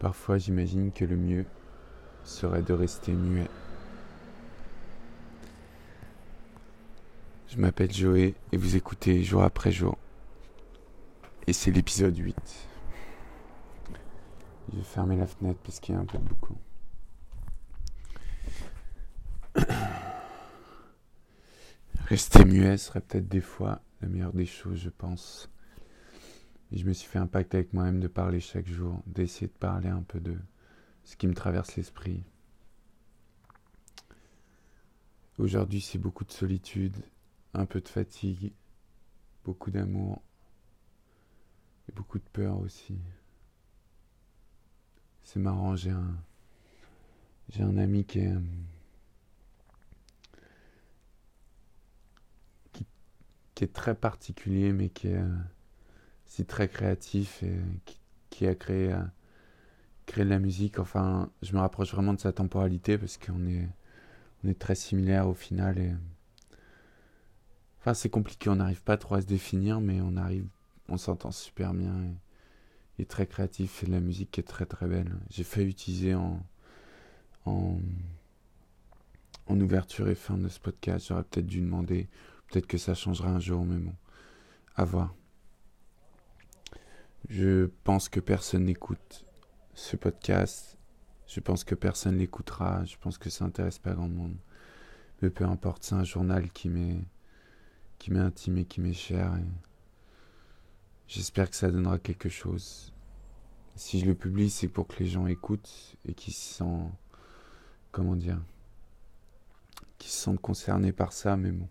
Parfois j'imagine que le mieux serait de rester muet. Je m'appelle Joé et vous écoutez jour après jour. Et c'est l'épisode 8. Je vais fermer la fenêtre parce qu'il y a un peu beaucoup. Rester muet serait peut-être des fois la meilleure des choses, je pense. Et je me suis fait un pacte avec moi-même de parler chaque jour, d'essayer de parler un peu de ce qui me traverse l'esprit. Aujourd'hui, c'est beaucoup de solitude, un peu de fatigue, beaucoup d'amour et beaucoup de peur aussi. C'est marrant, j'ai un, j'ai un ami qui est, qui, qui est très particulier, mais qui est c'est très créatif et qui, a créé, euh, créé de la musique. Enfin, je me rapproche vraiment de sa temporalité parce qu'on est, très similaires au final. Et... Enfin, c'est compliqué, on n'arrive pas trop à se définir, mais on arrive, on s'entend super bien. il est très créatif et la musique est très très belle. J'ai fait utiliser en, en, en ouverture et fin de ce podcast. J'aurais peut-être dû demander, peut-être que ça changera un jour, mais bon, à voir. Je pense que personne n'écoute ce podcast. Je pense que personne l'écoutera. Je pense que ça n'intéresse pas grand monde. Mais peu importe, c'est un journal qui m'est qui m'est intime et qui m'est cher. J'espère que ça donnera quelque chose. Si je le publie, c'est pour que les gens écoutent et qu'ils se sentent, comment dire, qu'ils se sentent concernés par ça. Mais bon,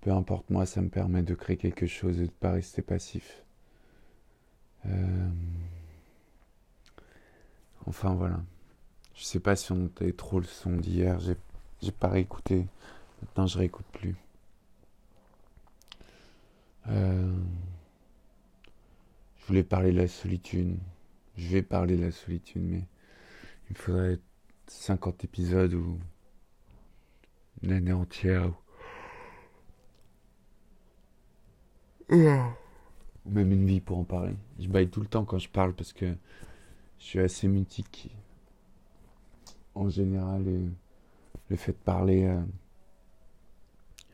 peu importe moi, ça me permet de créer quelque chose et de ne pas rester passif. Euh, enfin voilà. Je sais pas si on entendait trop le son d'hier. J'ai, pas réécouté. Maintenant je réécoute plus. Euh, je voulais parler de la solitude. Je vais parler de la solitude, mais il faudrait 50 épisodes ou une année entière. Même une vie pour en parler. Je baille tout le temps quand je parle parce que je suis assez mutique. En général, le, fait de parler euh,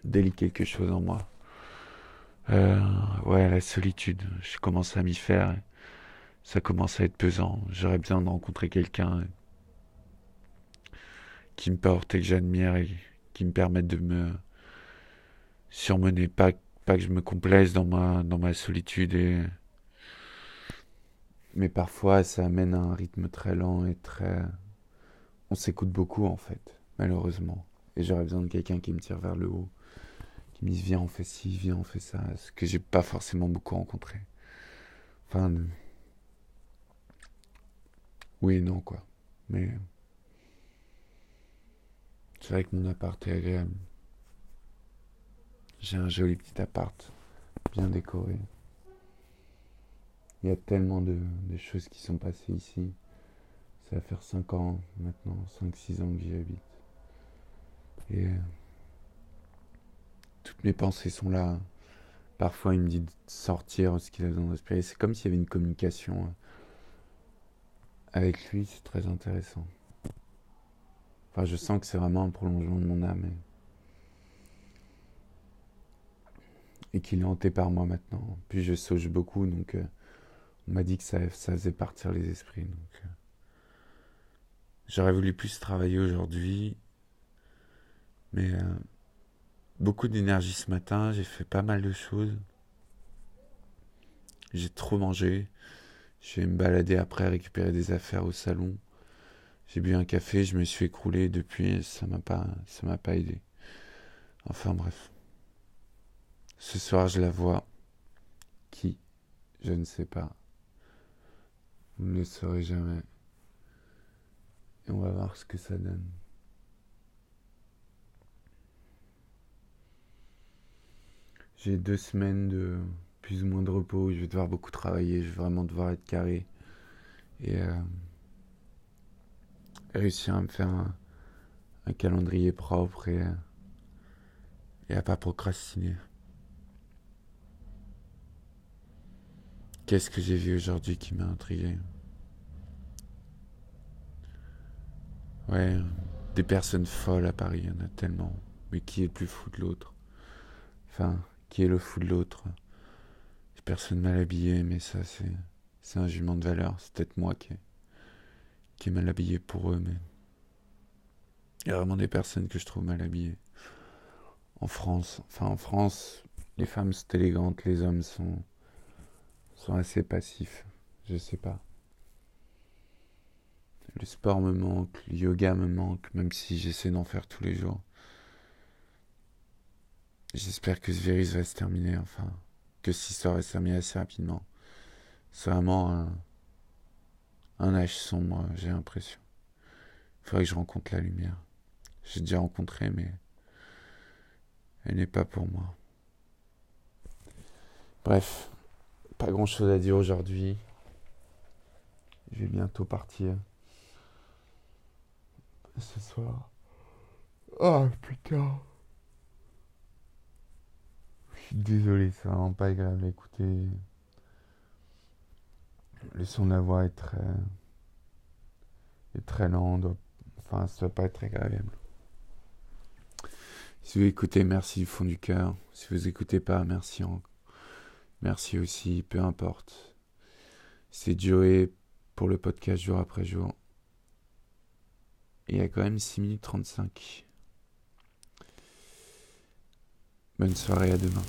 délie quelque chose en moi. Euh, ouais, la solitude, je commence à m'y faire. Ça commence à être pesant. J'aurais besoin de rencontrer quelqu'un qui me porte et que j'admire et qui me permette de me surmener. Pas pas que je me complaise dans ma, dans ma solitude. Mais parfois ça amène à un rythme très lent et très... On s'écoute beaucoup en fait, malheureusement. Et j'aurais besoin de quelqu'un qui me tire vers le haut, qui me dise viens on fait ci, viens on fait ça, ce que j'ai pas forcément beaucoup rencontré. Enfin... Oui et non quoi. Mais... C'est vrai que mon appart est agréable. J'ai un joli petit appart, bien décoré. Il y a tellement de, choses qui sont passées ici. Ça va faire 5 ans maintenant, 5-6 ans que j'y habite. Et euh, toutes mes pensées sont là. Parfois, il me dit de sortir ce qu'il a besoin de respirer. C'est comme s'il y avait une communication euh, avec lui. C'est très intéressant. Enfin, je sens que c'est vraiment un prolongement de mon âme qu'il est hanté par moi maintenant. Puis je sauge beaucoup, donc euh, on m'a dit que ça, ça, faisait partir les esprits. Donc euh, j'aurais voulu plus travailler aujourd'hui, mais euh, beaucoup d'énergie ce matin. J'ai fait pas mal de choses. J'ai trop mangé. Je vais me balader après, récupérer des affaires au salon. J'ai bu un café, je me suis écroulé depuis, ça m'a pas, ça m'a pas aidé. Enfin bref. Ce soir, je la vois. Qui? Je ne sais pas. Vous ne le saurez jamais. Et on va voir ce que ça donne. J'ai deux semaines de plus ou moins de repos. Je vais devoir beaucoup travailler. Je vais vraiment devoir être carré. Et euh, réussir à me faire un, calendrier propre et, et à pas procrastiner. Qu'est-ce que j'ai vu aujourd'hui qui m'a intrigué? Ouais, des personnes folles à Paris, il y en a tellement. Mais qui est le plus fou de l'autre? Enfin, qui est le fou de l'autre? Des personnes mal habillées, mais ça, c'est, un jugement de valeur. C'est peut-être moi qui qui est mal habillé pour eux, mais. Il y a vraiment des personnes que je trouve mal habillées. En France, enfin en France, les femmes sont élégantes, les hommes sont, sont assez passifs. Je sais pas. Le sport me manque, le yoga me manque, même si j'essaie d'en faire tous les jours. J'espère que ce virus va se terminer, enfin, que cette histoire va se terminer assez rapidement. C'est vraiment un, un âge sombre, j'ai l'impression. Il faudrait que je rencontre la lumière. J'ai déjà rencontré, mais elle n'est pas pour moi. Bref, pas grand chose à dire aujourd'hui. Je vais bientôt partir. Ce soir. Oh putain. Je suis désolé, c'est vraiment pas agréable à écouter. Le son de la voix est très. est très lent. Enfin, ça doit pas être agréable. Si vous écoutez, merci du fond du cœur. Si vous écoutez pas, merci en... Merci aussi, peu importe. C'est Joey pour le podcast jour après jour. il y a quand même 6 minutes 35. Bonne soirée, à demain.